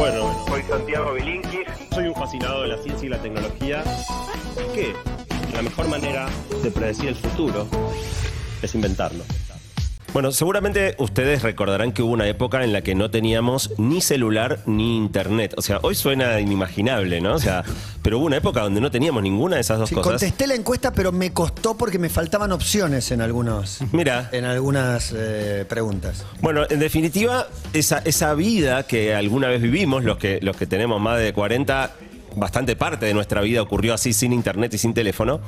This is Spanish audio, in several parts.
Bueno, Soy Santiago Bilinkis. soy un fascinado de la ciencia y la tecnología. Que la mejor manera de predecir el futuro es inventarlo. Bueno, seguramente ustedes recordarán que hubo una época en la que no teníamos ni celular ni internet. O sea, hoy suena inimaginable, ¿no? O sea, pero hubo una época donde no teníamos ninguna de esas dos Sí, cosas. contesté la encuesta, pero me costó porque me faltaban opciones en algunos. Mira. En algunas eh, preguntas. Bueno, en definitiva, esa, esa vida que alguna vez vivimos, los que, los que tenemos más de 40, bastante parte de nuestra vida ocurrió así sin internet y sin teléfono,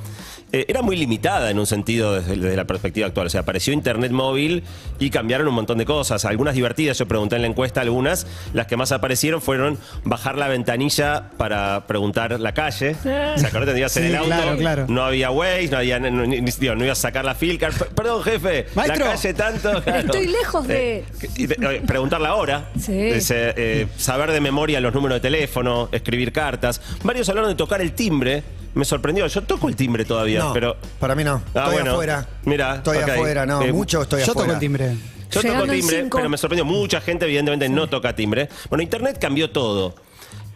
eh, era muy limitada en un sentido desde, desde la perspectiva actual. O sea, apareció internet móvil y cambiaron un montón de cosas. Algunas divertidas, yo pregunté en la encuesta algunas, las que más aparecieron fueron bajar la ventanilla para preguntar la calle. ¿Se acuerdan? Tenías en Sí, el auto, claro, claro. no había Waze, no había, no, ni- ni- digo, no ibas a sacar la filca. Perdón, jefe, Maestro. la calle tanto. claro. Estoy lejos de- Eh, y de- eh, preguntar la hora, Sí. Ese, eh, saber de memoria los números de teléfono, escribir cartas. Varios hablaron de tocar el timbre. Me sorprendió. Yo toco el timbre todavía, No, pero. para mí no. Ah, estoy bueno. afuera. Mira, Estoy ok. afuera, no. Eh, mucho estoy Yo afuera. toco el timbre. Yo toco Llegando en timbre, cinco. pero me sorprendió. Mucha gente, evidentemente, no toca timbre. Bueno, Internet cambió todo.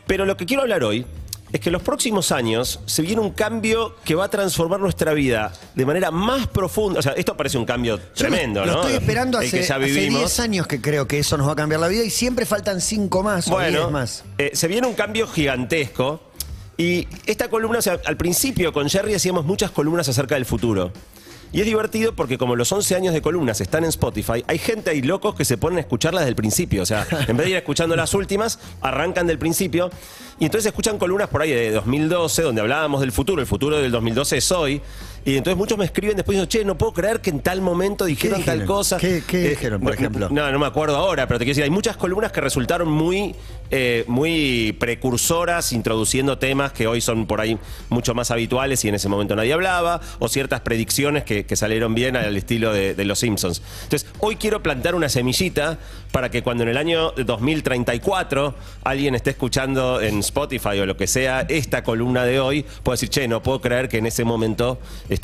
Pero lo que quiero hablar hoy es que en los próximos años se viene un cambio que va a transformar nuestra vida de manera más profunda. O sea, esto parece un cambio Yo lo- tremendo, lo, ¿no? estoy esperando hace, que ya hace vivimos. 10 años que creo que eso nos va a cambiar la vida y siempre faltan 5 más o Bueno, 10 más. eh, se viene un cambio gigantesco. Y esta columna, o sea, al principio con Jerry hacíamos muchas columnas acerca del futuro. Y es divertido porque como los 11 años de columnas están en Spotify, hay gente ahí locos que se ponen a escucharlas desde el principio. O sea, en vez de ir escuchando las últimas, arrancan del principio. Y entonces escuchan columnas por ahí de 2012, donde hablábamos del futuro. El futuro del 2012 es hoy. Y entonces muchos me escriben después diciendo, che, no puedo creer que en tal momento dijeron tal cosa. ¿Qué- qué Eh, dijeron, por no- ejemplo? No, no me acuerdo ahora, pero te quiero decir, hay muchas columnas que resultaron muy, eh, muy precursoras, introduciendo temas que hoy son por ahí mucho más habituales y en ese momento nadie hablaba, o ciertas predicciones que, que salieron bien al estilo de, de Los Simpsons. Entonces, hoy quiero plantar una semillita para que cuando en el año 2034 alguien esté escuchando en Spotify o lo que sea esta columna de hoy, pueda decir, che, no puedo creer que en ese momento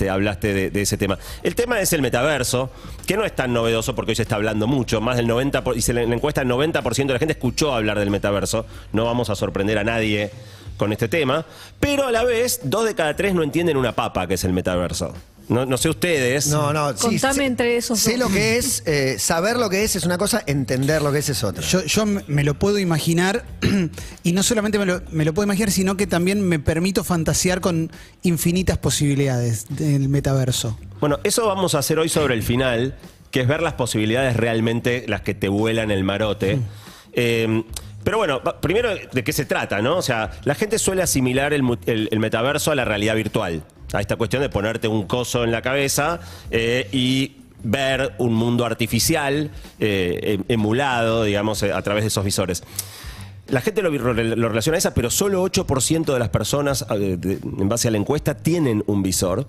hablaste de, ese tema. El tema es el metaverso, que no es tan novedoso porque hoy se está hablando mucho, más del 90%, por- y se le- la encuesta el 90% de la gente escuchó hablar del metaverso, no vamos a sorprender a nadie con este tema, pero a la vez, dos de cada tres no entienden una papa que es el metaverso. No, no sé ustedes. No, no, sí, Contame sé- entre esos Sé dos. lo que es, eh, saber lo que es es una cosa, entender lo que es es otra. Yo, yo me me lo puedo imaginar y no solamente me lo, me lo puedo imaginar, sino que también me permito fantasear con infinitas posibilidades del metaverso. Bueno, eso vamos a hacer hoy sobre el final, que es ver las posibilidades realmente, las que te vuelan el marote. Eh, pero bueno, va- primero, ¿de qué se trata, no? O sea, la gente suele asimilar el, mu- el- el metaverso a la realidad virtual. A esta cuestión de ponerte un coso en la cabeza eh, y ver un mundo artificial eh, em- emulado, digamos, eh, a través de esos visores. La gente lo, relaciona a esa, pero solo 8% de las personas, en base a la encuesta, tienen un visor.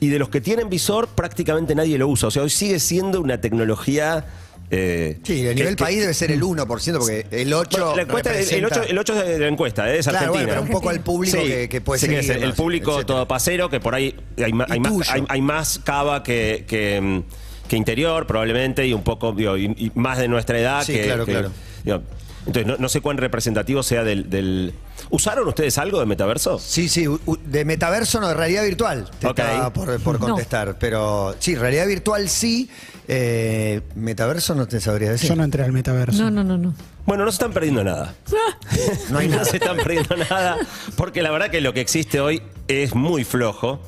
Y de los que tienen visor, prácticamente nadie lo usa. O sea, hoy sigue siendo una tecnología. Eh, Sí, a nivel que- país debe ser el 1%, porque el 8%. Bueno, la encuesta- el, representa- 8, el 8 es de la encuesta, eh, es Claro, bueno, Argentina. pero un poco al público Sí, que, que puede es el, el público todopasero, que por ahí hay, Y hay más, hay, hay más cava que, que, mm, que interior, probablemente, y un poco digo, y, y más de nuestra edad. Sí, que, claro, claro. digo, entonces, no, no sé cuán representativo sea del, del- ¿Usaron ustedes algo de metaverso? Sí, sí, de metaverso no, de realidad virtual. Te Ok. estaba por, por No. contestar. Pero sí, realidad virtual sí. eh, metaverso no te sabría decir. Yo no entré al metaverso. No, no, no, no. Bueno, no se están perdiendo nada. No hay nada. se están perdiendo nada, porque la verdad que lo que existe hoy es muy flojo.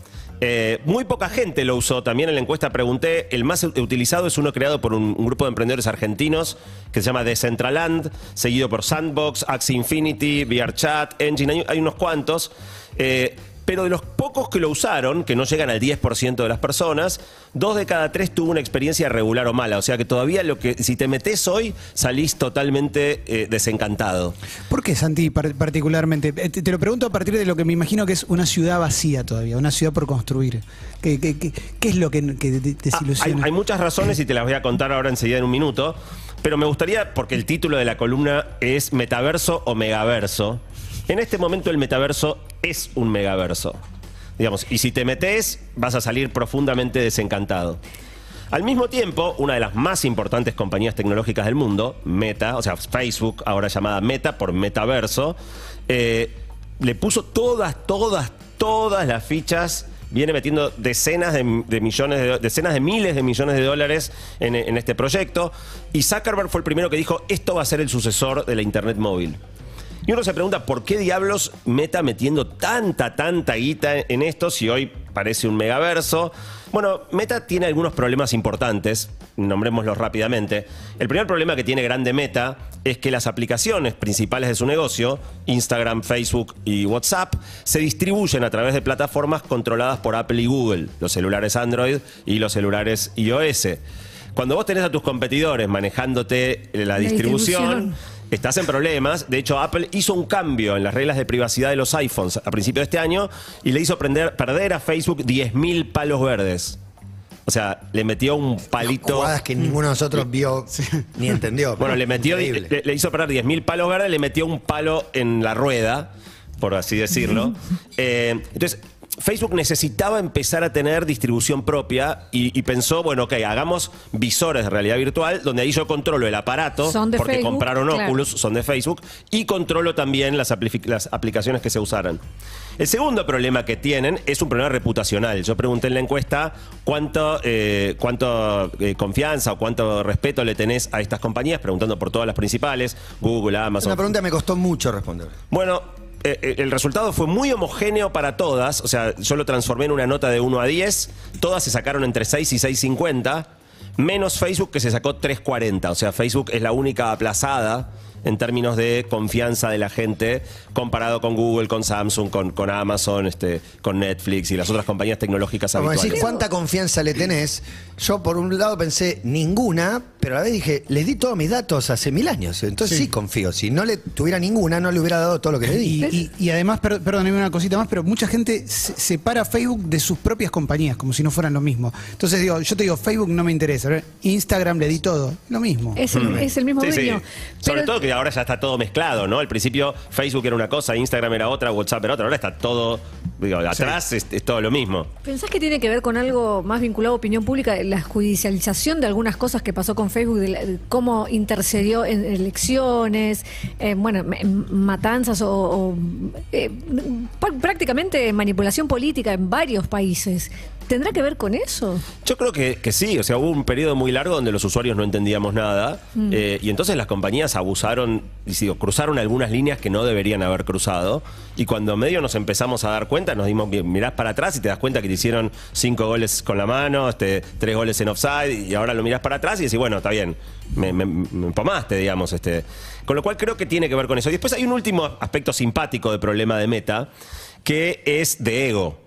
Eh, muy poca gente lo usó. También en la encuesta pregunté, el más utilizado es uno creado por un, grupo de emprendedores argentinos que se llama Decentraland, seguido por Sandbox, Axie Infinity, VRChat, Engine, hay, hay unos cuantos. Eh, pero de los pocos que lo usaron, que no llegan al 10% de las personas, dos de cada tres tuvo una experiencia regular o mala. O sea que todavía lo que si te metes hoy, salís totalmente eh, desencantado. ¿Por qué, Santi, par- particularmente? Eh, Te, te lo pregunto a partir de lo que me imagino que es una ciudad vacía todavía, una ciudad por construir. ¿Qué, qué- qué- qué es lo que, que te Ah, hay, desilusiona? hay muchas razones y te las voy a contar ahora enseguida en un minuto. Pero me gustaría, porque el título de la columna es Metaverso o Megaverso. En este momento el metaverso es un megaverso. Digamos, y si te metes, vas a salir profundamente desencantado. Al mismo tiempo, una de las más importantes compañías tecnológicas del mundo, Meta, o sea, Facebook, ahora llamada Meta por Metaverso, eh, le puso todas, todas, todas las fichas viene metiendo decenas de, millones de, decenas de miles de millones de dólares en este proyecto y Zuckerberg fue el primero que dijo esto va a ser el sucesor de la internet móvil. Y uno se pregunta por qué diablos Meta metiendo tanta, tanta guita en esto si hoy parece un megaverso. Bueno, Meta tiene algunos problemas importantes, nombrémoslos rápidamente. El primer problema que tiene grande Meta es que las aplicaciones principales de su negocio, Instagram, Facebook y WhatsApp, se distribuyen a través de plataformas controladas por Apple y Google, los celulares Android y los celulares iOS. Cuando vos tenés a tus competidores manejándote la, La distribución, distribución. Estás en problemas. De hecho, Apple hizo un cambio en las reglas de privacidad de los iPhones a principios de este año y le hizo prender- perder a Facebook 10.000 palos verdes. O sea, le metió un palito. Jugadas que ninguno de nosotros vio ni entendió. Bueno, le metió, le hizo perder 10.000 palos verdes, le metió un palo en la rueda, por así decirlo. Eh, entonces, Facebook necesitaba empezar a tener distribución propia y, y pensó, bueno, ok, hagamos visores de realidad virtual, donde ahí yo controlo el aparato, Son de porque Facebook, compraron claro. Oculus, son de Facebook, y controlo también las, apli- las aplicaciones que se usaran. El segundo problema que tienen es un problema reputacional. Yo pregunté en la encuesta cuánto, eh, cuánto eh, confianza o cuánto respeto le tenés a estas compañías, preguntando por todas las principales, Google, Amazon. Una pregunta que me costó mucho responder. Bueno, eh, eh, el resultado fue muy homogéneo para todas. O sea, yo lo transformé en una nota de 1 a 10. Todas se sacaron entre 6 y 6.50. Menos Facebook que se sacó 3.40. O sea, Facebook es la única aplazada en términos de confianza de la gente comparado con Google, con Samsung, con, con Amazon, este, con Netflix y las otras compañías tecnológicas Como habituales. decir, ¿cuánta confianza le tenés? Yo por un lado pensé ninguna, pero a la vez dije, les di todos mis datos hace mil años. Entonces sí, confío. Si no le tuviera ninguna, no le hubiera dado todo lo que le di. Y, y- y además, per- perdóneme una cosita más, pero mucha gente se- separa Facebook de sus propias compañías, como si no fueran lo mismo. Entonces digo, yo te digo, Facebook no me interesa. Instagram le di todo, lo mismo. Es el, es el mismo Sí, sí. dueño. Sobre todo que ahora ya está todo mezclado, ¿no? Al principio Facebook era una cosa, Instagram era otra, WhatsApp era otra, ahora está todo, digo, atrás es, es todo lo mismo. ¿Pensás que tiene que ver con algo más vinculado a opinión pública, la judicialización de algunas cosas que pasó con Facebook, de, la- cómo intercedió en elecciones, eh, bueno, en matanzas o, eh, pr- prácticamente manipulación política en varios países? ¿Tendrá que ver con eso? Yo creo que, que sí, o sea, hubo un periodo muy largo donde los usuarios no entendíamos nada eh, y entonces las compañías abusaron, y digo, cruzaron algunas líneas que no deberían haber cruzado y cuando medio nos empezamos a dar cuenta, nos dimos, mirás para atrás y te das cuenta que te hicieron cinco goles con la mano, este, tres goles en offside y ahora lo mirás para atrás y decís, bueno, está bien, me, me, digamos. Este. Con lo cual creo que tiene que ver con eso. Y después hay un último aspecto simpático del problema de Meta, que es de ego.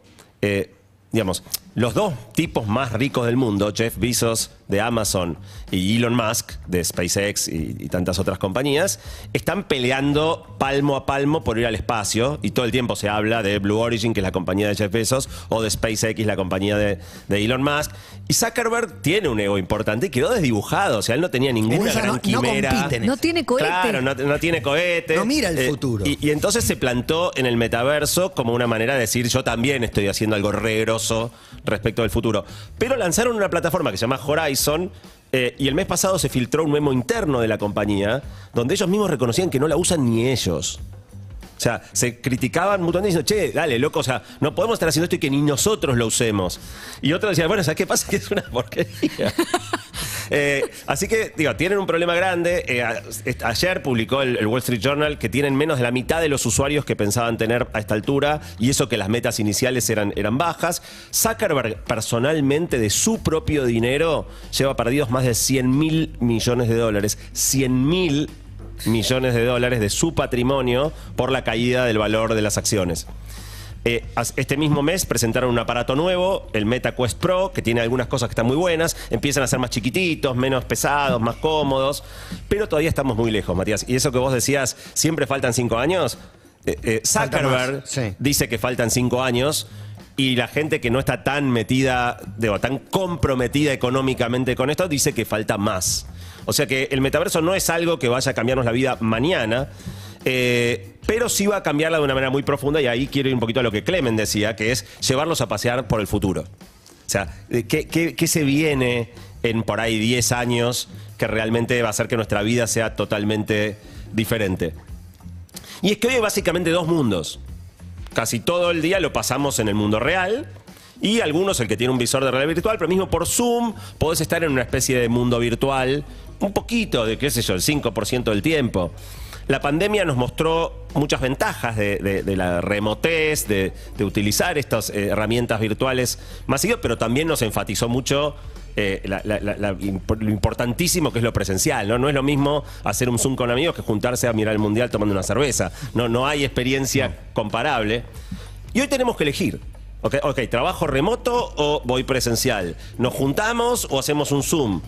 Eh, digamos, los dos tipos más ricos del mundo, Jeff Bezos de Amazon y Elon Musk de SpaceX y, y tantas otras compañías, están peleando palmo a palmo por ir al espacio y todo el tiempo se habla de Blue Origin, que es la compañía de Jeff Bezos, o de SpaceX, la compañía de, de Elon Musk. Y Zuckerberg tiene un ego importante y quedó desdibujado, o sea, él no tenía ninguna gran no- no quimera. compiten No tiene cohete. Claro, no, no tiene cohete. No mira el Eh, futuro. Y, y entonces se plantó en el metaverso como una manera de decir, yo también estoy haciendo algo regroso respecto del futuro. Pero lanzaron una plataforma que se llama Horizon. Eh, y el mes pasado se filtró un memo interno de la compañía donde ellos mismos reconocían que no la usan ni ellos. O sea, se criticaban mutuamente diciendo, che, dale, loco, o sea, no podemos estar haciendo esto y que ni nosotros lo usemos. Y otros decían, bueno, ¿sabes qué pasa? Que es una porquería. Eh, así que, digo, tienen un problema grande. Eh, a- ayer publicó el, el Wall Street Journal que tienen menos de la mitad de los usuarios que pensaban tener a esta altura y eso que las metas iniciales eran, eran bajas. Zuckerberg, personalmente, de su propio dinero, lleva perdidos más de 100 mil millones de dólares. 100 mil millones de dólares de su patrimonio por la caída del valor de las acciones. Eh, este mismo mes presentaron un aparato nuevo, el MetaQuest Pro, que tiene algunas cosas que están muy buenas. Empiezan a ser más chiquititos, menos pesados, más cómodos. Pero todavía estamos muy lejos, Matías. Y eso que vos decías, siempre faltan cinco años. Eh, eh, Zuckerberg sí. dice que faltan cinco años. Y la gente que no está tan metida, digo, tan comprometida económicamente con esto, dice que falta más. O sea que el metaverso no es algo que vaya a cambiarnos la vida mañana, eh, pero sí va a cambiarla de una manera muy profunda. Y ahí quiero ir un poquito a lo que Clemen decía, que es llevarlos a pasear por el futuro. O sea, ¿qué, qué, qué se viene en por ahí 10 años que realmente va a hacer que nuestra vida sea totalmente diferente? Y es que hoy hay básicamente dos mundos. Casi todo el día lo pasamos en el mundo real. Y algunos, el que tiene un visor de realidad virtual, pero mismo por Zoom, podés estar en una especie de mundo virtual, un poquito, de qué sé yo, el 5% del tiempo. La pandemia nos mostró muchas ventajas de, de- de la remotez, de, de utilizar estas eh, herramientas virtuales masivas, pero también nos enfatizó mucho eh, la- la- la- la imp- lo importantísimo que es lo presencial. ¿no? no es lo mismo hacer un Zoom con amigos que juntarse a mirar el Mundial tomando una cerveza. No, no hay experiencia comparable. Y hoy tenemos que elegir. Ok, ok, ¿trabajo remoto o voy presencial? ¿Nos juntamos o hacemos un Zoom?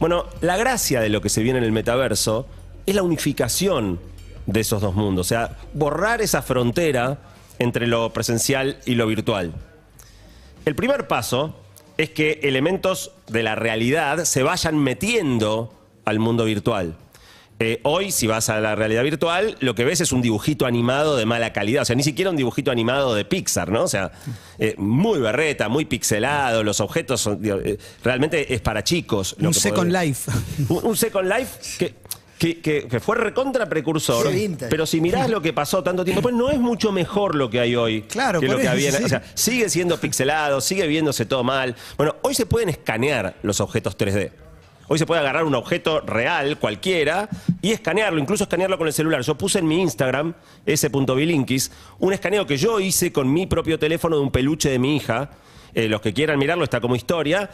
Bueno, la gracia de lo que se viene en el metaverso es la unificación de esos dos mundos. O sea, borrar esa frontera entre lo presencial y lo virtual. El primer paso es que elementos de la realidad se vayan metiendo al mundo virtual. Eh, hoy, si vas a la realidad virtual, lo que ves es un dibujito animado de mala calidad. O sea, ni siquiera un dibujito animado de Pixar, ¿no? O sea, eh, muy berreta, muy pixelado, los objetos son, digo, eh, realmente es para chicos. lo Un que Second podés- Life. un, un Second Life que, que, que- que fue recontra precursor. Pero si mirás lo que pasó tanto tiempo, pues no es mucho mejor lo que hay hoy Claro, que lo que eso, había. sí. O sea, sigue siendo pixelado, sigue viéndose todo mal. Bueno, hoy se pueden escanear los objetos 3D. Hoy se puede agarrar un objeto real, cualquiera, y escanearlo, incluso escanearlo con el celular. Yo puse en mi Instagram, s.bilinkis, un escaneo que yo hice con mi propio teléfono de un peluche de mi hija. Eh, los que quieran mirarlo está como historia.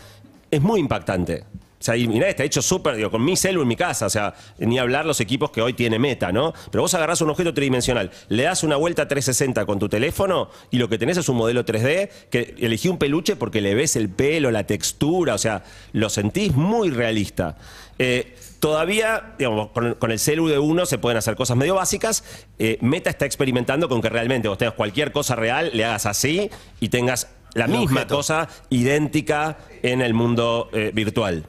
Es muy impactante. O sea, y mirá, está hecho súper, digo, con mi celu en mi casa, o sea, ni hablar los equipos que hoy tiene Meta, ¿no? Pero vos agarrás un objeto tridimensional, le das una vuelta 360 con tu teléfono y lo que tenés es un modelo 3D que elegí un peluche porque le ves el pelo, la textura, o sea, lo sentís muy realista. Eh, todavía, digamos, con, con el celu de uno se pueden hacer cosas medio básicas. Eh, Meta está experimentando con que realmente vos tengas cualquier cosa real, le hagas así y tengas la misma objeto. cosa idéntica en el mundo eh, virtual.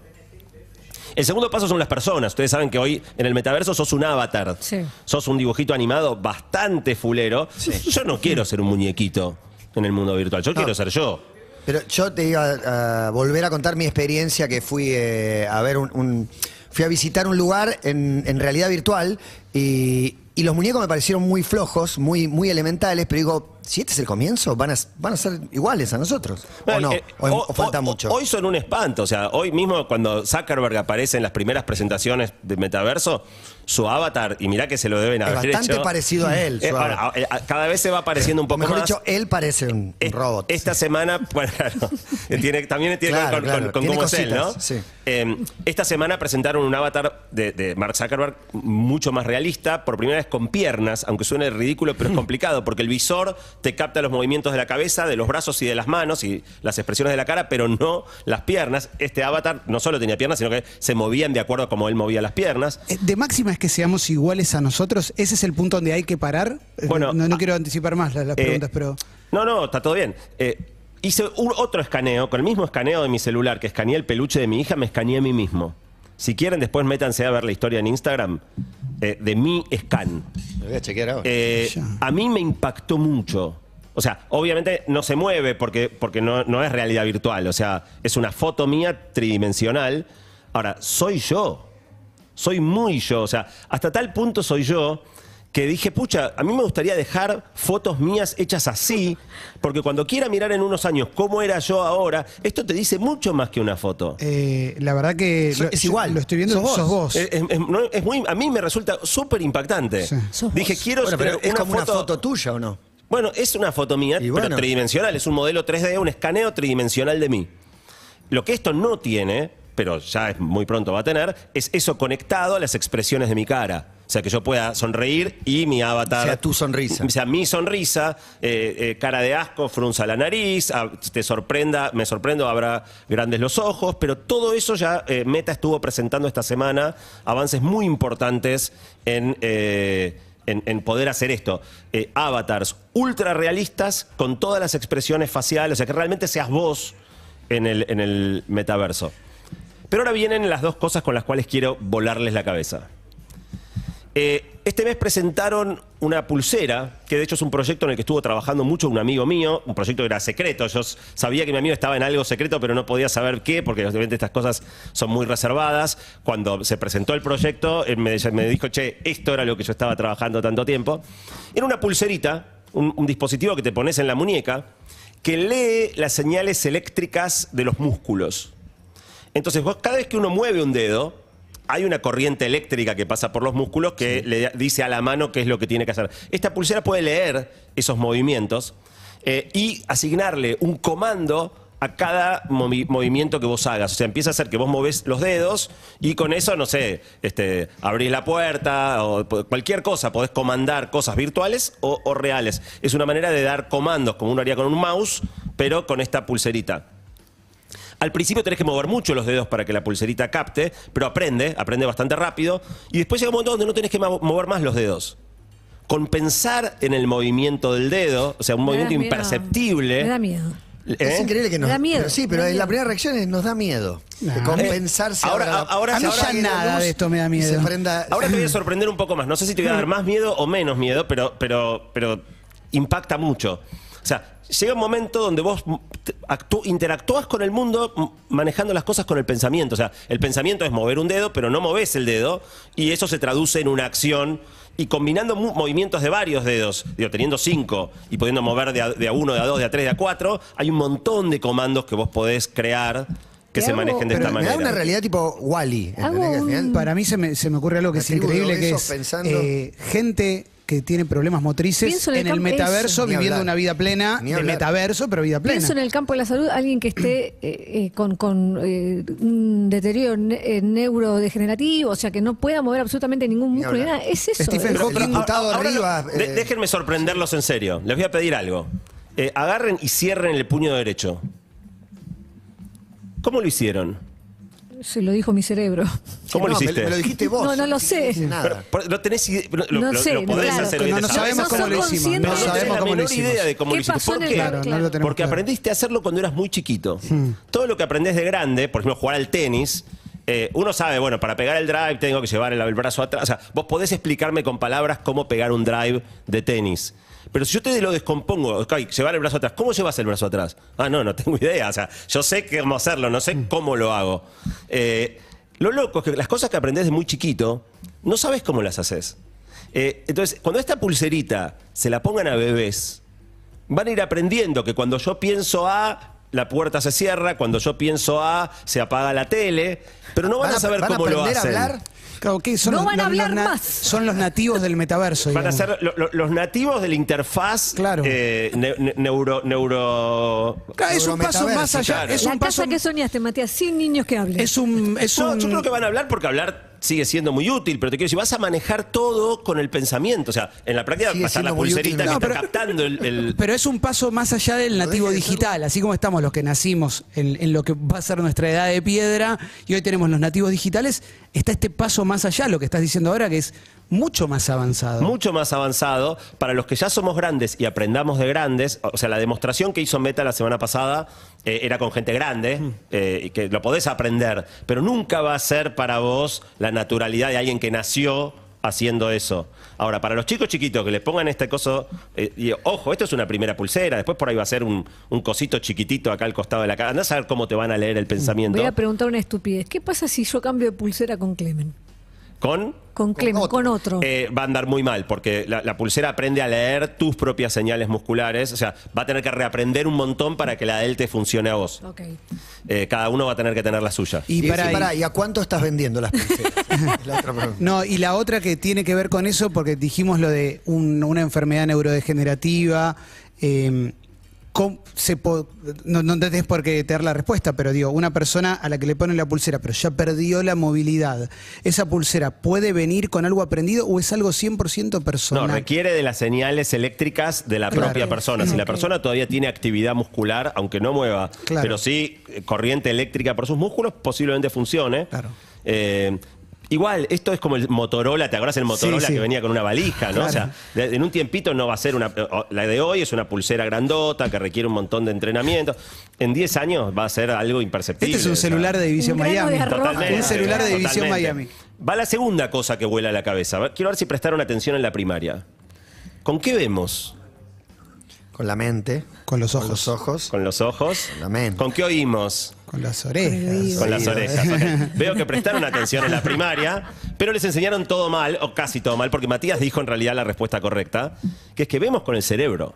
El segundo paso son las personas. Ustedes saben que hoy en el metaverso sos un avatar. Sí. Sos un dibujito animado bastante fulero. Yo no quiero ser un muñequito en el mundo virtual. Yo quiero ser yo. Pero yo te iba a volver a contar mi experiencia que fui eh, a ver un, un- Fui a visitar un lugar en, en realidad virtual y, y los muñecos me parecieron muy flojos, muy, muy elementales, pero digo, si este es el comienzo, van a, van a ser iguales a nosotros. ¿O no? Eh, ¿O, o- o falta mucho? Hoy son un espanto. O sea, hoy mismo cuando Zuckerberg aparece en las primeras presentaciones de metaverso, su avatar, y mirá que se lo deben es haber bastante hecho. parecido a él. Eh, ahora, eh, cada vez se va pareciendo un poco mejor más. dicho, él parece un, Es- robot. Esta semana, bueno, claro, tiene, también tiene Claro, que ver con, claro, con- con tiene cómo es él, ¿no? cositas, sí. Eh, esta semana presentaron un avatar de, de Mark Zuckerberg mucho más realista, por primera vez con piernas, aunque suene ridículo, pero es complicado, porque el visor te capta los movimientos de la cabeza, de los brazos y de las manos y las expresiones de la cara, pero no las piernas. Este avatar no solo tenía piernas, sino que se movían de acuerdo a cómo él movía las piernas. Eh, De máxima es que seamos iguales a nosotros. Ese es el punto donde hay que parar. Eh, Bueno, no, no quiero anticipar más las, las Eh, preguntas, pero. No, no, está todo bien. Eh, hice un- otro escaneo, con el mismo escaneo de mi celular que escaneé el peluche de mi hija, me escaneé a mí mismo. Si quieren, después métanse a ver la historia en Instagram eh, de mi scan. Lo voy a chequear ahora. Eh, a mí me impactó mucho. O sea, obviamente no se mueve porque, porque no, no es realidad virtual. O sea, es una foto mía tridimensional. Ahora, soy yo. Soy muy yo. O sea, hasta tal punto soy yo que dije, pucha, a mí me gustaría dejar fotos mías hechas así, porque cuando quiera mirar en unos años cómo era yo ahora, esto te dice mucho más que una foto. eh, la verdad que. Lo- es igual. Lo estoy viendo, Sos sos vos. vos. Es- es- es- no, es muy, a mí me resulta súper impactante. Sí. Sos Dije, vos. quiero bueno, pero es como una foto tuya, ¿o no? Bueno, es una foto mía, pero tridimensional. Es un modelo 3D, un escaneo tridimensional de mí. Lo que esto no tiene, pero ya es muy pronto va a tener, es eso conectado a las expresiones de mi cara. O sea, que yo pueda sonreír y mi avatar... Sea tu sonrisa. O sea, mi sonrisa, eh, eh, cara de asco, frunza la nariz, te sorprenda, me sorprendo, habrá grandes los ojos, pero todo eso ya eh, Meta estuvo presentando esta semana avances muy importantes en... eh, en, en poder hacer esto. Eh, avatars ultra realistas con todas las expresiones faciales, o sea, que realmente seas vos en el, en el metaverso. Pero ahora vienen las dos cosas con las cuales quiero volarles la cabeza. Eh, este mes presentaron una pulsera, que de hecho es un proyecto en el que estuvo trabajando mucho un amigo mío, un proyecto que era secreto. Yo sabía que mi amigo estaba en algo secreto, pero no podía saber qué, porque obviamente estas cosas son muy reservadas. Cuando se presentó el proyecto, él me, dijo, che, esto era lo que yo estaba trabajando tanto tiempo. Era una pulserita, un, dispositivo que te pones en la muñeca, que lee las señales eléctricas de los músculos. Entonces, cada vez que uno mueve un dedo, hay una corriente eléctrica que pasa por los músculos que le dice a la mano qué es lo que tiene que hacer. Esta pulsera puede leer esos movimientos eh, y asignarle un comando a cada movi- movimiento que vos hagas. O sea, empieza a hacer que vos movés los dedos y con eso, no sé, este, abrís la puerta o cualquier cosa. Podés comandar cosas virtuales o, o reales. Es una manera de dar comandos como uno haría con un mouse, pero con esta pulserita. Al principio tenés que mover mucho los dedos para que la pulserita capte, pero aprende, aprende bastante rápido. Y después llega un momento donde no tenés que mover más los dedos. Con pensar en el movimiento del dedo, o sea, un Me da movimiento miedo. imperceptible. Me da miedo. Es ¿eh? increíble que nos Me da miedo, pero sí, pero la primera reacción es nos da miedo. De Nah. compensarse Eh, ahora- ahora- A mí ahora ya la nada de esto me da miedo. prenda- Ahora te voy a sorprender un poco más. No sé si te voy a dar más miedo o menos miedo, pero, pero, pero impacta mucho. O sea, llega un momento donde vos te- actú- interactúas con el mundo manejando las cosas con el pensamiento. O sea, el pensamiento es mover un dedo, pero no moves el dedo y eso se traduce en una acción. Y combinando movimientos de varios dedos, digo, teniendo cinco y pudiendo mover de a, de a uno, de a dos, de a tres, de a cuatro, hay un montón de comandos que vos podés crear que se hago- manejen de esta me da manera. una realidad tipo Wally. Un- Para mí se me, se me ocurre algo que es increíble, que es pensando- eh, gente que tiene problemas motrices en en el metaverso, eso. Viviendo una vida plena de metaverso, pero vida plena. Pienso en el campo de la salud, alguien que esté eh, eh, con, con, eh, un deterioro ne- eh, neurodegenerativo, o sea, que no pueda mover absolutamente ningún Ni músculo ni nada. Es eso. Stephen Hawking. Rivas. de- eh, déjenme sorprenderlos en serio. Les voy a pedir algo. Eh, agarren y cierren el puño derecho. ¿Cómo lo hicieron? Se lo dijo mi cerebro. ¿Cómo no, lo hiciste? Me, lo dijiste vos. No, no lo sé. nada. Pero, no tenés idea. Lo, No lo- sé, lo podés claro. hacer. No, sabemos cómo lo hicimos. No sabemos la cómo lo menor hicimos. idea de cómo ¿Qué lo hiciste. ¿Por qué? campo? Claro, no lo tenemos Porque claro. aprendiste a hacerlo cuando eras muy chiquito. Todo lo que aprendes de grande, por ejemplo, jugar al tenis, eh, uno sabe, bueno, para pegar el drive tengo que llevar el, el brazo atrás. O sea, vos podés explicarme con palabras cómo pegar un drive de tenis. Pero si yo te lo descompongo, ok, llevar el brazo atrás, ¿cómo llevas el brazo atrás? Ah, no, no tengo idea. O sea, yo sé cómo hacerlo, no sé cómo lo hago. Eh, lo loco es que las cosas que aprendés de muy chiquito, no sabes cómo las haces. Eh, entonces, cuando esta pulserita se la pongan a bebés, van a ir aprendiendo que cuando yo pienso A, la puerta se cierra, cuando yo pienso A, se apaga la tele, pero no van, a saber van cómo lo aprender a hacen. hablar. Claro, ¿qué? Son No los- van a los- los hablar na- más. Son los nativos del metaverso. Van a digamos. ser lo- lo- los nativos de la interfaz Claro. eh, ne- ne- neuro, neuro... Claro, es un paso más allá. claro. Es La un casa paso, que soñaste, Matías, sin niños que hablen. es un, es No, un- yo creo que van a hablar porque hablar sigue siendo muy útil, pero te quiero decir, vas a manejar todo con el pensamiento. O sea, en la práctica Sigue estar la siendo muy útil, pulserita que está captando el... el- Pero es un paso más allá del nativo digital, así como estamos los que nacimos en, en lo que va a ser nuestra edad de piedra y hoy tenemos los nativos digitales, está este paso más allá, lo que estás diciendo ahora, que es mucho más avanzado. mucho más avanzado para los que ya somos grandes y aprendamos de grandes. O sea, la demostración que hizo Meta la semana pasada eh, era con gente grande eh, y que lo podés aprender, pero nunca va a ser para vos la naturalidad de alguien que nació haciendo eso. Ahora, para los chicos chiquitos que les pongan este coso, eh, y ojo, esto es una primera pulsera, después por ahí va a ser un, un cosito chiquitito acá al costado de la cara. Andá a saber cómo te van a leer el pensamiento. Voy a preguntar una estupidez. ¿Qué pasa si yo cambio de pulsera con Clemen? Con Con Clemen, otro. con otro. eh, va a andar muy mal, porque la, la pulsera aprende a leer tus propias señales musculares. O sea, va a tener que reaprender un montón para que la de él te funcione a vos. ok. Eh, cada uno va a tener que tener la suya. Y Y, para ¿y a cuánto estás vendiendo las pulseras? La otra pregunta. No, y la otra que tiene que ver con eso, porque dijimos lo de un- una enfermedad neurodegenerativa. eh, ¿cómo se no, no tenés por qué tener la respuesta, pero digo, una persona a la que le ponen la pulsera, pero ya perdió la movilidad, ¿esa pulsera puede venir con algo aprendido o es algo 100% personal? No, requiere de las señales eléctricas de la Claro. propia persona. Si la persona todavía tiene actividad muscular, aunque no mueva, Claro. pero sí eh, corriente eléctrica por sus músculos, posiblemente funcione. Claro. Eh, igual, esto es como el Motorola, ¿te acuerdas el Motorola Sí, sí. que venía con una valija, ¿no? O sea, en un tiempito no va a ser una. La de hoy es una pulsera grandota que requiere un montón de entrenamiento. En 10 años va a ser algo imperceptible. Este es un celular de División Un Miami. Totalmente. Un celular de División Totalmente. Miami. Va la segunda cosa que vuela a la cabeza. Quiero ver si prestaron atención en la primaria. ¿Con qué vemos? Con la mente. Con los Con ojos. los ojos. ¿Con los ojos? la mente. ¿Con qué oímos? Con las orejas. Con las orejas. Veo que prestaron atención en la primaria, pero les enseñaron todo mal, o casi todo mal, porque Matías dijo en realidad la respuesta correcta, que es que vemos con el cerebro,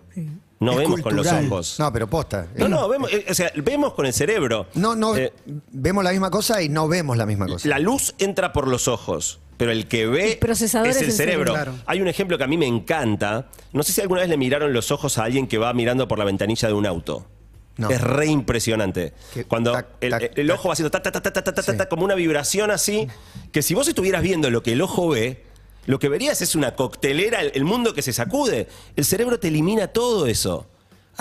no Es vemos con los ojos. No, pero posta. No, no, vemos, eh, o sea, vemos con el cerebro. No, no, Eh, vemos la misma cosa y no vemos la misma cosa. la luz entra por los ojos, pero el que ve El procesador es es el el cerebro. cerebro. Claro. Hay un ejemplo que a mí me encanta. No sé si alguna vez le miraron los ojos a alguien que va mirando por la ventanilla de un auto. No. Es re impresionante. Que Cuando tac, el, tac, el tac. ojo va haciendo ta, ta, ta, ta, ta, ta, ta, Sí. ta, como una vibración así, que si vos estuvieras viendo lo que el ojo ve, lo que verías es una coctelera, el, el mundo que se sacude. El cerebro te elimina todo eso.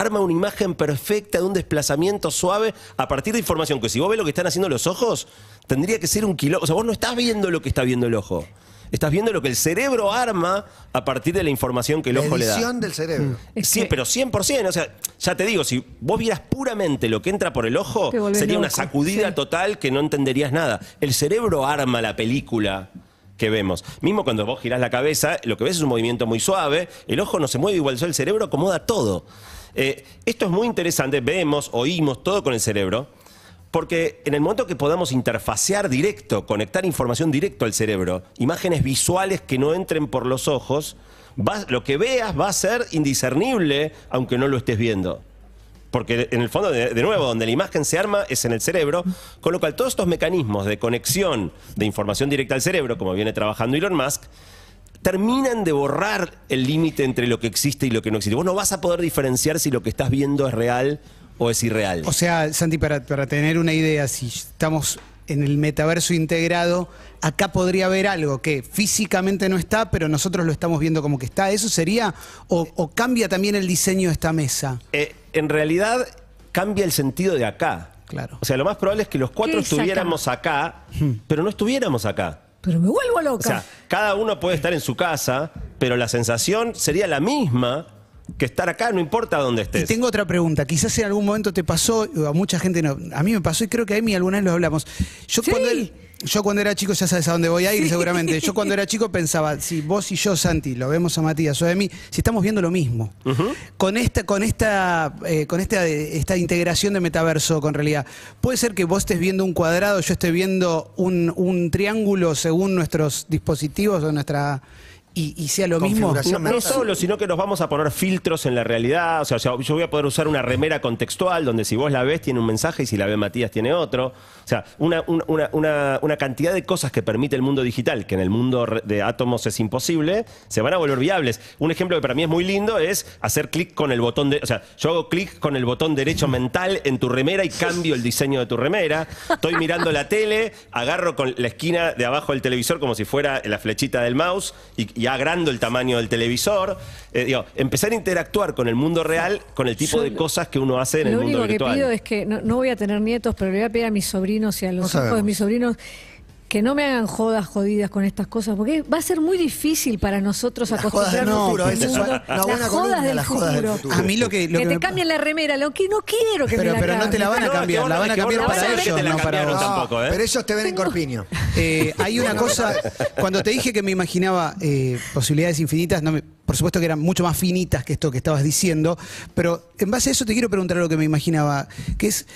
Arma una imagen perfecta de un desplazamiento suave a partir de información que si vos ves lo que están haciendo los ojos, tendría que ser un kilo. O sea, vos no estás viendo lo que está viendo el ojo. Estás viendo lo que el cerebro arma a partir de la información que el La ojo le da. edición del cerebro. Es Sí, que- pero 100%, o sea, ya te digo, si vos vieras puramente lo que entra por el ojo, sería una sacudida sí. total que no entenderías nada. El cerebro arma la película que vemos. Mismo cuando vos girás la cabeza, lo que ves es un movimiento muy suave, el ojo no se mueve igual, el cerebro acomoda todo. Eh, esto es muy interesante, vemos, oímos todo con el cerebro, porque en el momento que podamos interfacear directo, conectar información directo al cerebro, imágenes visuales que no entren por los ojos, lo que veas va a ser indiscernible aunque no lo estés viendo. Porque en el fondo, de, de nuevo, donde la imagen se arma es en el cerebro, con lo cual todos estos mecanismos de conexión de información directa al cerebro, como viene trabajando Elon Musk, terminan de borrar el límite entre lo que existe y lo que no existe. Vos no vas a poder diferenciar si lo que estás viendo es real o es irreal. O sea, Santi, para, para tener una idea, si estamos en el metaverso integrado, acá podría haber algo que físicamente no está, pero nosotros lo estamos viendo como que está. ¿Eso sería? ¿O, o cambia también el diseño de esta mesa? Eh, en realidad cambia el sentido de acá. Claro. O sea, lo más probable es que los cuatro estuviéramos acá, pero no estuviéramos acá. Pero me vuelvo O loca. sea, cada uno puede estar en su casa, pero la sensación sería la misma que estar acá, no importa dónde Y estés. tengo otra pregunta. Quizás en algún momento te pasó, o a mucha gente no. A mí me pasó y creo que a Emi alguna vez lo hablamos. Yo, Sí. cuando, yo cuando era chico, ya sabes a dónde voy a ir seguramente. Yo cuando era chico pensaba, si vos y yo, Santi, lo vemos a Matías o a Emi, si estamos viendo lo mismo. Con esta, con esta, eh, con esta, esta integración de metaverso con realidad, puede ser que vos estés viendo un cuadrado, yo esté viendo un, un triángulo según nuestros dispositivos o nuestra. Y, y sea lo mismo. No, solo, sino que nos vamos a poner filtros en la realidad. O sea, o sea, yo voy a poder usar una remera contextual donde si vos la ves tiene un mensaje y si la ve Matías tiene otro. O sea, una, una- una- una- una cantidad de cosas que permite el mundo digital, que en el mundo de átomos es imposible, se van a volver viables. Un ejemplo que para mí es muy lindo es hacer clic con el botón de. O sea, yo hago clic con el botón derecho mental en tu remera y cambio el diseño de tu remera. Estoy mirando la tele, agarro con la esquina de abajo del televisor como si fuera la flechita del mouse y, y agrando el tamaño del televisor. Eh, digo, empezar a interactuar con el mundo real con el tipo Yo de lo- cosas que uno hace en el Lo mundo único que virtual. pido es que no, no voy a tener nietos, pero le voy a pedir a mis sobrinos y a los No hijos de mis sobrinos que no me hagan jodas jodidas con estas cosas, porque va a ser muy difícil para nosotros Las jodas del acostumbrarnos futuro, una Las buena jodas columna, del las jodas del futuro. futuro. A mí lo que. Lo que que te me- cambien la remera, lo que no quiero que Pero, me la pero no te la van a cambiar, la van a cambiar para ellos, no para vos. tampoco, ¿eh? Pero ellos te ven en corpiño. Eh, hay una cosa, cuando te dije que me imaginaba eh, posibilidades infinitas, no me- por supuesto que eran mucho más finitas que esto que estabas diciendo, pero en base a eso te quiero preguntar lo que me imaginaba, que es,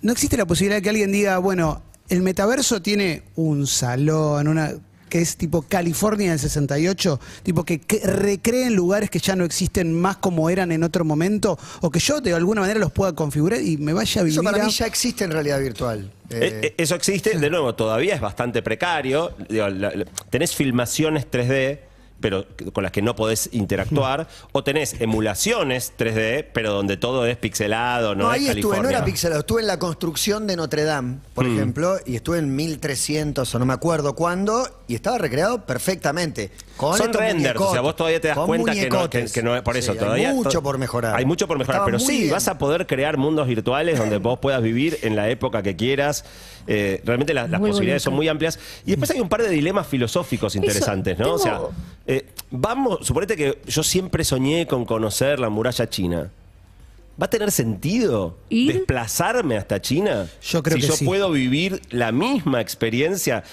¿no existe la posibilidad de que alguien diga, bueno, el metaverso tiene un salón, una que es tipo California del 68, tipo que, que recreen lugares que ya no existen más como eran en otro momento, o que yo de alguna manera los pueda configurar y me vaya a vivir Eso para a- mí ya existe en realidad virtual. Eh, Eh, eh, Eso existe, de nuevo, todavía es bastante precario. Digo, la- la- tenés filmaciones 3D, pero con las que no podés interactuar, o tenés emulaciones 3D, pero donde todo es pixelado, no, no, es ahí estuve, no era pixelado, estuve en la construcción de Notre Dame, por Mm. ejemplo, y estuve en 1300 o no me acuerdo cuándo, y estaba recreado perfectamente. Con Son renders, o sea, vos todavía te das cuenta que no, que, que no es por eso Sí, todavía. Hay mucho por mejorar. Hay mucho por mejorar, Estaba pero sí, bien. vas a poder crear mundos virtuales donde vos puedas vivir en la época que quieras. Eh, realmente la- las posibilidades son muy amplias. Y después hay un par de dilemas filosóficos interesantes, ¿no? O sea, tengo- eh, vamos, suponete que yo siempre soñé con conocer la muralla china. ¿Va a tener sentido ¿Ir? desplazarme hasta China? Yo creo si que yo sí. puedo vivir la misma experiencia.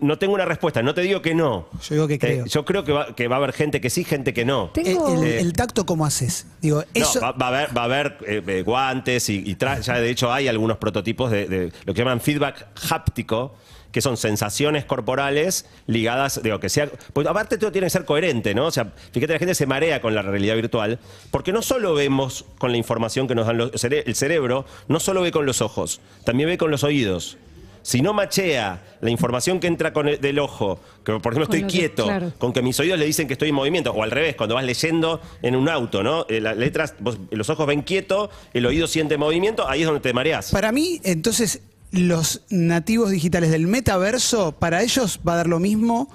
No, tengo una respuesta, no te digo que no. Yo digo que creo. yo creo que va, que va a haber gente que sí, gente que no. El, Tengo. el- el tacto, ¿cómo haces? Digo, No, va, va a haber, va a haber eh, eh, guantes y, y tra- ya de hecho hay algunos prototipos de, de lo que llaman feedback háptico, que son sensaciones corporales ligadas, digo, que sea, pues aparte todo tiene que ser coherente, ¿no? O sea, fíjate, la gente se marea con la realidad virtual, porque no solo vemos con la información que nos dan los, el cerebro, no solo ve con los ojos, también ve con los oídos. Si no machea la información que entra con el- del ojo, que por ejemplo estoy que- quieto, claro. con que mis oídos le dicen que estoy en movimiento, o al revés, cuando vas leyendo en un auto, ¿no? Eh, Las letras, vos- los ojos ven quieto, el oído siente movimiento, ahí es donde te mareás. Para mí, entonces, los nativos digitales del metaverso, para ellos va a dar lo mismo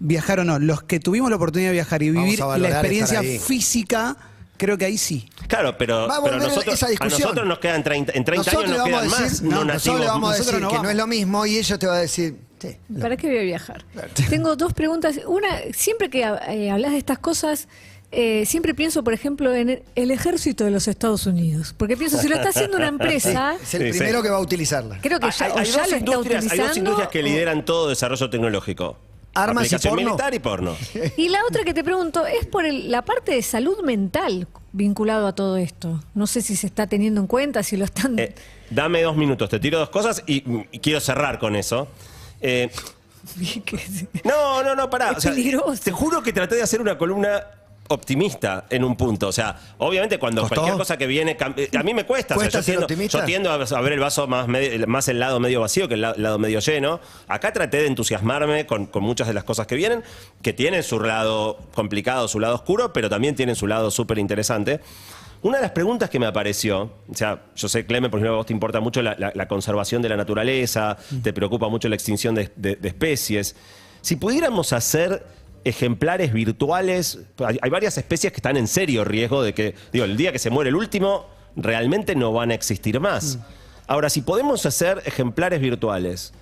viajar o no. Los que tuvimos la oportunidad de viajar y vivir la experiencia física, creo que ahí sí. Claro, pero, Va a pero volver nosotros, esa a nosotros nos quedan 30, en 30 nosotros años nos quedan más no, nosotros le vamos a decir no que vamos. no es lo mismo y ellos te van a decir, sí, ¿Para qué voy a viajar? Tengo dos preguntas. Una, siempre que eh, hablas de estas cosas, eh, siempre pienso, por ejemplo, en el, ejército de los Estados Unidos. Porque pienso, si lo está haciendo una empresa, es el Sí, sí. primero que va a utilizarla. creo que ya, hay, ya lo está industrias, hay dos utilizando. industrias que o- lideran todo desarrollo tecnológico. Armas y porno. militar y porno. Y la otra que te pregunto es por el- la parte de salud mental vinculado a todo esto. No sé si se está teniendo en cuenta, si lo están... Eh, dame dos minutos, te tiro dos cosas y, y quiero cerrar con eso. Eh, No, no, no, pará. Es O sea, peligroso. te juro que traté de hacer una columna optimista en un punto. O sea, obviamente cuando ¿Costó? cualquier cosa que viene... eh, A mí me cuesta. O sea, ¿Cuesta yo, tiendo, optimista? yo tiendo a ver el vaso más, medio- más el lado medio vacío que el la- lado medio lleno. Acá traté de entusiasmarme con, con muchas de las cosas que vienen, que tienen su lado complicado, su lado oscuro, pero también tienen su lado súper interesante. Una de las preguntas que me apareció, o sea, yo sé, Clemen, por ejemplo, a vos te importa mucho la, la- la conservación de la naturaleza, te preocupa mucho la extinción de, de- de especies. Si pudiéramos hacer ejemplares virtuales, hay, hay varias especies que están en serio riesgo de que, digo, el día que se muere el último, realmente no van a existir más. Ahora, si podemos hacer ejemplares virtuales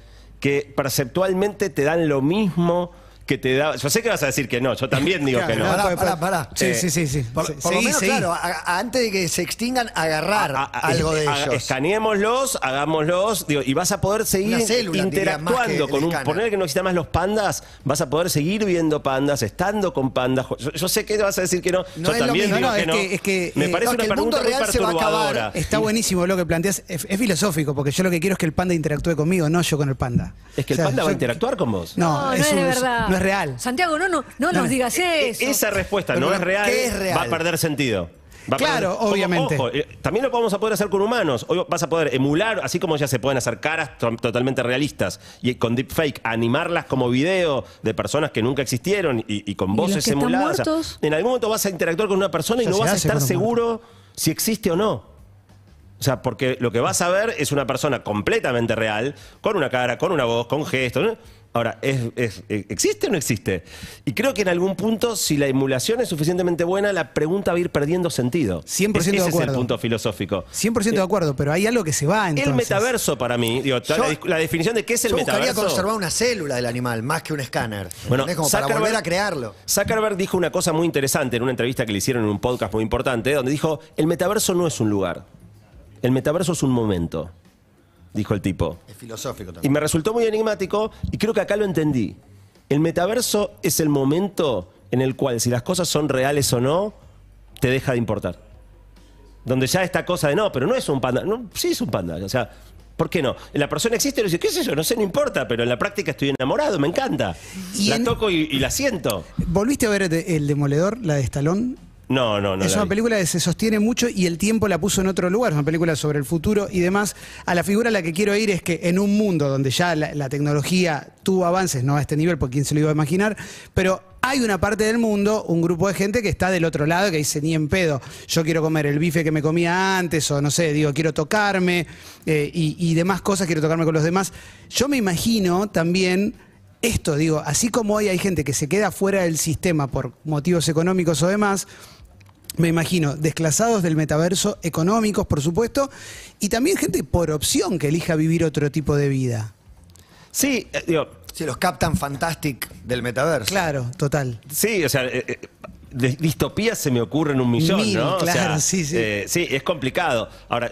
que perceptualmente te dan lo mismo que te da... Yo sé que vas a decir que no, yo también digo que no. Pará, pará, pará. Sí, Eh, sí, sí, sí. Por, lo menos, claro, a- a- antes de que se extingan, agarrar A- a- algo de haga- ellos. Escaneémoslos, hagámoslos, digo, y vas a poder seguir Una célula, diría, más interactuando que con el un. escáner. Poner que no existan más los pandas, vas a poder seguir viendo pandas, estando con pandas. Yo, yo sé que vas a decir que no. No yo es lo también mismo. digo No, no, que es no. que- es que, Me eh, parece no, una que el pregunta mundo muy real se va a acabar. perturbadora. Está buenísimo lo que planteas. Es, es filosófico, porque yo lo que quiero es que el panda interactúe conmigo, no yo con el panda. Es que el O sea, panda va a yo- interactuar con vos. No, no, no es de verdad. no es real. Santiago, no, no, no, No, nos digas E- eso. Esa respuesta Pero, no es real, ¿qué es real? va a perder sentido. Va a Claro, perder- obviamente. Ojo, eh, también lo vamos a poder hacer con humanos. Hoy vas a poder emular, así como ya se pueden hacer caras to- totalmente realistas y con deepfake, animarlas como video de personas que nunca existieron y, y con ¿Y voces los que están emuladas. O sea, muertos? en algún momento vas a interactuar con una persona y Ya no vas a estar seguro si existe o no. O sea, porque lo que vas a ver es una persona completamente real, con una cara, con una voz, con gestos. ¿no? Ahora, ¿es- es- eh, ¿existe o no existe? Y creo que en algún punto, si la emulación es suficientemente buena, la pregunta va a ir perdiendo sentido. 100% Ese de es el acuerdo. punto filosófico. 100% de acuerdo, pero hay algo que se va entonces. El metaverso para mí, digo, Yo- la, la definición de qué es el Yo metaverso. conservar una célula del animal, más que un escáner. Bueno, como para Zuckerberg- volver a crearlo. Zuckerberg dijo una cosa muy interesante en una entrevista que le hicieron en un podcast muy importante, donde dijo, el metaverso no es un lugar, el metaverso es un momento, dijo el tipo. Es filosófico Y también. me resultó muy enigmático y creo que acá lo entendí. El metaverso es el momento en el cual si las cosas son reales o no, te deja de importar. Donde ya esta cosa de no, pero no es un panda. No, sí es un panda. O sea, ¿por qué no? La persona existe y le dice, qué sé yo, no sé, no importa, pero en la práctica estoy enamorado, me encanta. Y la en- toco y, y la siento. ¿Volviste a ver El Demoledor, la de Stallone? No, no, no. es una vi. película que se sostiene mucho y el tiempo la puso en otro lugar. Es una película sobre el futuro y demás. A la figura a la que quiero ir es que en un mundo donde ya la, la tecnología tuvo avances, no a este nivel, porque quién se lo iba a imaginar, pero hay una parte del mundo, un grupo de gente que está del otro lado que dice ni en pedo. Yo quiero comer el bife que me comía antes, o no sé, digo, quiero tocarme eh, y, y demás cosas, quiero tocarme con los demás. Yo me imagino también esto, digo, así como hoy hay gente que se queda fuera del sistema por motivos económicos o demás, me imagino, desclasados del metaverso, económicos, por supuesto, y también gente por opción que elija vivir otro tipo de vida. Sí, eh, digo, Si los captan Fantastic del metaverso. Claro, total. Sí, o sea, eh, eh, de distopías se me ocurren un millón, Mil, ¿no? claro, sí, sí. eh, sí, es complicado. Ahora,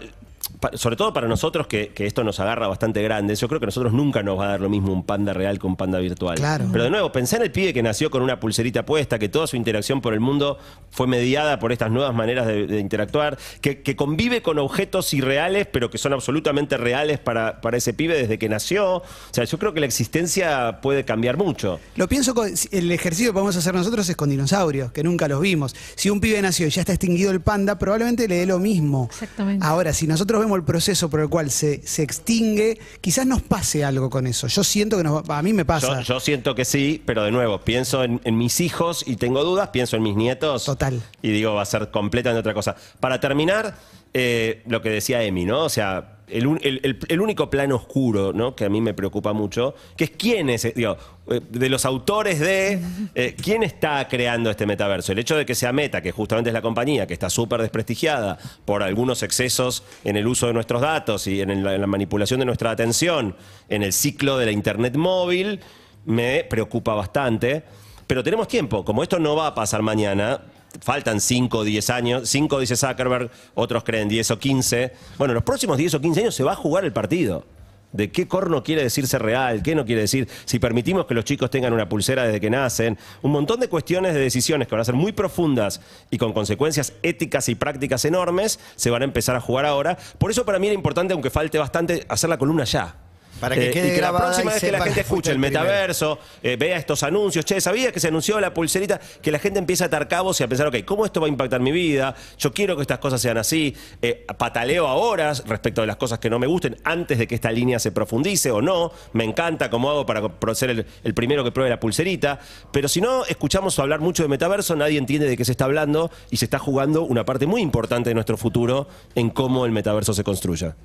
sobre todo para nosotros que, que esto nos agarra bastante grandes, yo creo que a nosotros nunca nos va a dar lo mismo un panda real que un panda virtual. Claro. Pero de nuevo, pensá en el pibe que nació con una pulserita puesta, que toda su interacción por el mundo fue mediada por estas nuevas maneras de, de interactuar, que, que convive con objetos irreales, pero que son absolutamente reales para, para ese pibe desde que nació. O sea, yo creo que la existencia puede cambiar mucho. Lo pienso, con, el ejercicio que podemos hacer nosotros es con dinosaurios, que nunca los vimos. Si un pibe nació y ya está extinguido el panda, probablemente le dé lo mismo. Exactamente. Ahora, si nosotros vemos el proceso por el cual se, se extingue, quizás nos pase algo con eso. Yo siento que nos, a mí me pasa. Yo, yo siento que sí, pero de nuevo, pienso en, en mis hijos y tengo dudas, pienso en mis nietos. Total. Y digo, va a ser completamente otra cosa. Para terminar, eh, lo que decía Emi, ¿no? O sea, el, único plano oscuro, ¿no? Que a mí me preocupa mucho, que es quién es, eh, digo, eh, de los autores de eh, quién está creando este metaverso. El hecho de que sea Meta, que justamente es la compañía que está súper desprestigiada por algunos excesos en el uso de nuestros datos y en la manipulación de nuestra atención, en el ciclo de la Internet móvil, me preocupa bastante. Pero tenemos tiempo, como esto no va a pasar mañana, faltan 5 o 10 años, 5 dice Zuckerberg, otros creen 10 o 15. Bueno, en los próximos 10 o 15 años se va a jugar el partido. De qué corno quiere decirse real, qué no quiere decir, si permitimos que los chicos tengan una pulsera desde que nacen, un montón de cuestiones de decisiones que van a ser muy profundas y con consecuencias éticas y prácticas enormes, se van a empezar a jugar ahora. Por eso para mí era importante, aunque falte bastante, hacer la columna ya. Para que Eh, quede y que la próxima vez que la gente escuche el metaverso, eh, vea estos anuncios, che, ¿sabía que se anunció la pulserita? Que la gente empiece a atar cabos y a pensar, ok, ¿cómo esto va a impactar mi vida? Yo quiero que estas cosas sean así. Eh, pataleo a horas respecto de las cosas que no me gusten antes de que esta línea se profundice o no. Me encanta cómo hago para ser el, el primero que pruebe la pulserita. Pero si no escuchamos hablar mucho de metaverso, nadie entiende de qué se está hablando y se está jugando una parte muy importante de nuestro futuro en cómo el metaverso se construya.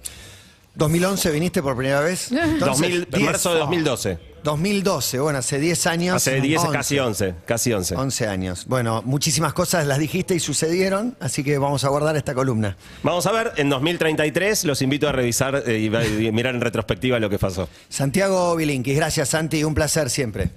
2011 viniste por primera vez. Entonces, 2000, 10. marzo de 2012. 2012, bueno, hace 10 años. Hace 10, 11. casi 11, casi 11. 11 años. Bueno, muchísimas cosas las dijiste y sucedieron, así que vamos a guardar esta columna. Vamos a ver, en 2033 los invito a revisar eh, y, y mirar en retrospectiva lo que pasó. Santiago Bilinkis, gracias Santi, un placer siempre.